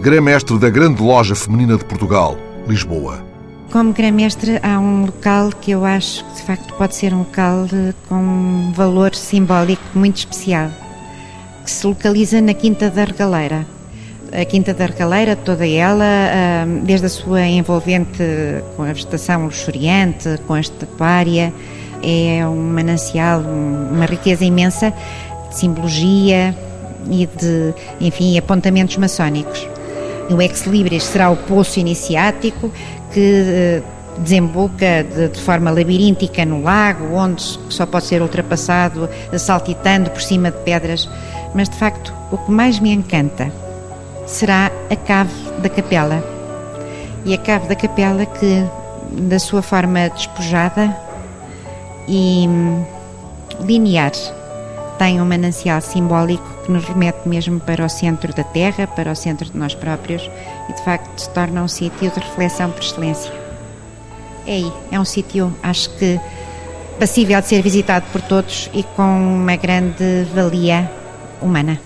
Grã-Mestre da Grande Loja Feminina de Portugal, Lisboa. Como Grã-Mestre, há um local que eu acho que de facto pode ser um local com um valor simbólico muito especial, que se localiza na Quinta da Regaleira. A Quinta da Regaleira, toda ela, desde a sua envolvente com a vegetação luxuriante, com a estatuária, é um manancial, uma riqueza imensa de simbologia e de, enfim, apontamentos maçónicos. O Ex Libris será o poço iniciático que eh, desemboca de, de, forma labiríntica no lago, onde só pode ser ultrapassado saltitando por cima de pedras. Mas de facto, o que mais me encanta será a cave da capela. E a cave da capela que, da sua forma despojada e hum, linear, tem um manancial simbólico que nos remete mesmo para o centro da Terra, para o centro de nós próprios e de facto se torna um sítio de reflexão por excelência. É aí, é um sítio, acho que passível de ser visitado por todos e com uma grande valia humana.